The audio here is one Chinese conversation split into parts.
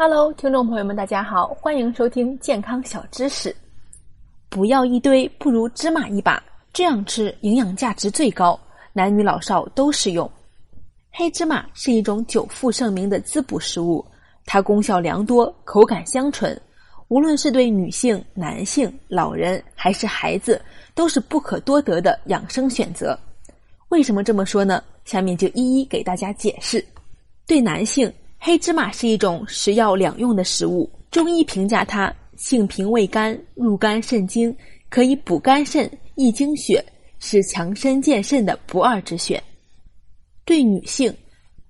Hello，听众朋友们，大家好，欢迎收听健康小知识。不要一堆，不如芝麻一把，这样吃营养价值最高，男女老少都适用。黑芝麻是一种久负盛名的滋补食物，它功效良多，口感香醇，无论是对女性、男性、老人还是孩子，都是不可多得的养生选择。为什么这么说呢？下面就一一给大家解释。对男性，黑芝麻是一种食药两用的食物，中医评价它性平味甘，入肝肾经，可以补肝肾、益精血，是强身健肾的不二之选。对女性，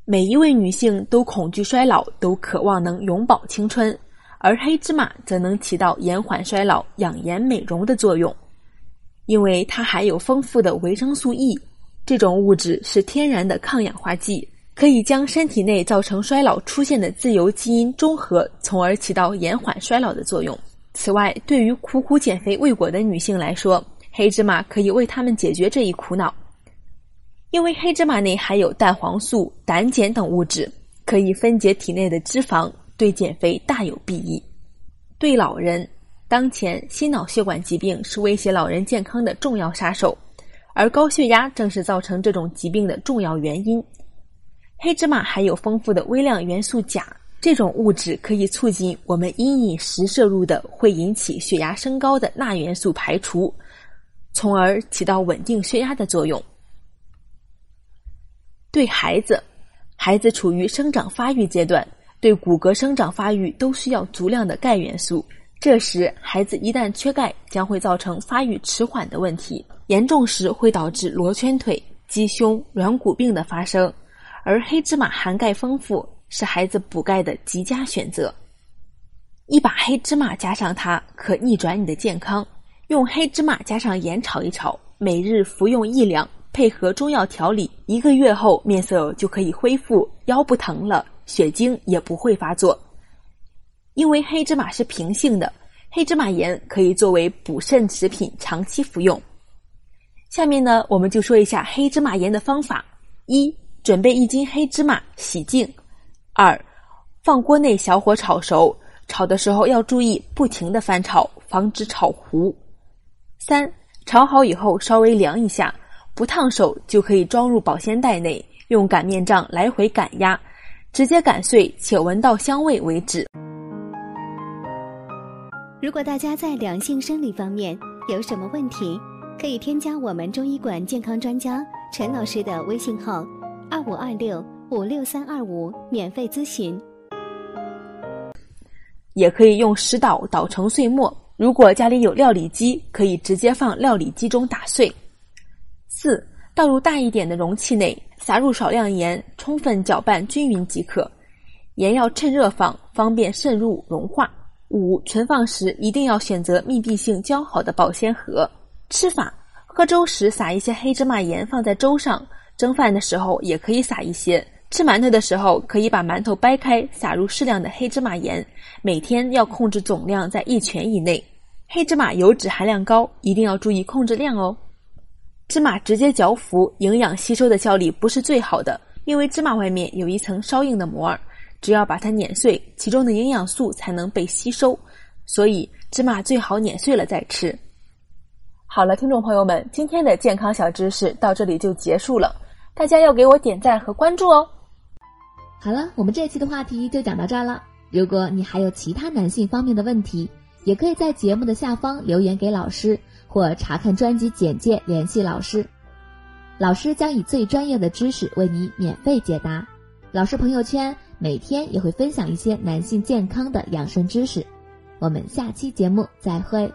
每一位女性都恐惧衰老，都渴望能永葆青春，而黑芝麻则能起到延缓衰老、养颜美容的作用，因为它含有丰富的维生素 E。这种物质是天然的抗氧化剂，可以将身体内造成衰老出现的自由基因中和，从而起到延缓衰老的作用。此外，对于苦苦减肥未果的女性来说，黑芝麻可以为她们解决这一苦恼。因为黑芝麻内含有蛋黄素、胆碱等物质，可以分解体内的脂肪，对减肥大有裨益。对老人，当前心脑血管疾病是威胁老人健康的重要杀手。而高血压正是造成这种疾病的重要原因。黑芝麻含有丰富的微量元素钾，这种物质可以促进我们因饮食摄入的会引起血压升高的钠元素排除，从而起到稳定血压的作用。对孩子，孩子处于生长发育阶段，对骨骼生长发育都需要足量的钙元素。这时，孩子一旦缺钙，将会造成发育迟缓的问题。严重时会导致罗圈腿、鸡胸、软骨病的发生，而黑芝麻含钙丰富，是孩子补钙的极佳选择。一把黑芝麻加上它，可逆转你的健康。用黑芝麻加上盐炒一炒，每日服用一两，配合中药调理，一个月后面色就可以恢复，腰不疼了，血精也不会发作。因为黑芝麻是平性的，黑芝麻盐可以作为补肾食品长期服用。下面呢，我们就说一下黑芝麻盐的方法：一、准备一斤黑芝麻，洗净；二、放锅内小火炒熟，炒的时候要注意不停的翻炒，防止炒糊；三、炒好以后稍微凉一下，不烫手就可以装入保鲜袋内，用擀面杖来回擀压，直接擀碎且闻到香味为止。如果大家在两性生理方面有什么问题，可以添加我们中医馆健康专家陈老师的微信号：二五二六五六三二五，免费咨询。也可以用石捣捣成碎末。如果家里有料理机，可以直接放料理机中打碎。四，倒入大一点的容器内，撒入少量盐，充分搅拌均匀即可。盐要趁热放，方便渗入融化。五，存放时一定要选择密闭性较好的保鲜盒。吃法：喝粥时撒一些黑芝麻盐放在粥上，蒸饭的时候也可以撒一些。吃馒头的时候可以把馒头掰开，撒入适量的黑芝麻盐。每天要控制总量在一拳以内。黑芝麻油脂含量高，一定要注意控制量哦。芝麻直接嚼服，营养吸收的效率不是最好的，因为芝麻外面有一层稍硬的膜儿，只要把它碾碎，其中的营养素才能被吸收。所以芝麻最好碾碎了再吃。好了，听众朋友们，今天的健康小知识到这里就结束了，大家要给我点赞和关注哦。好了，我们这期的话题就讲到这儿了。如果你还有其他男性方面的问题，也可以在节目的下方留言给老师，或查看专辑简介联系老师，老师将以最专业的知识为你免费解答。老师朋友圈每天也会分享一些男性健康的养生知识。我们下期节目再会。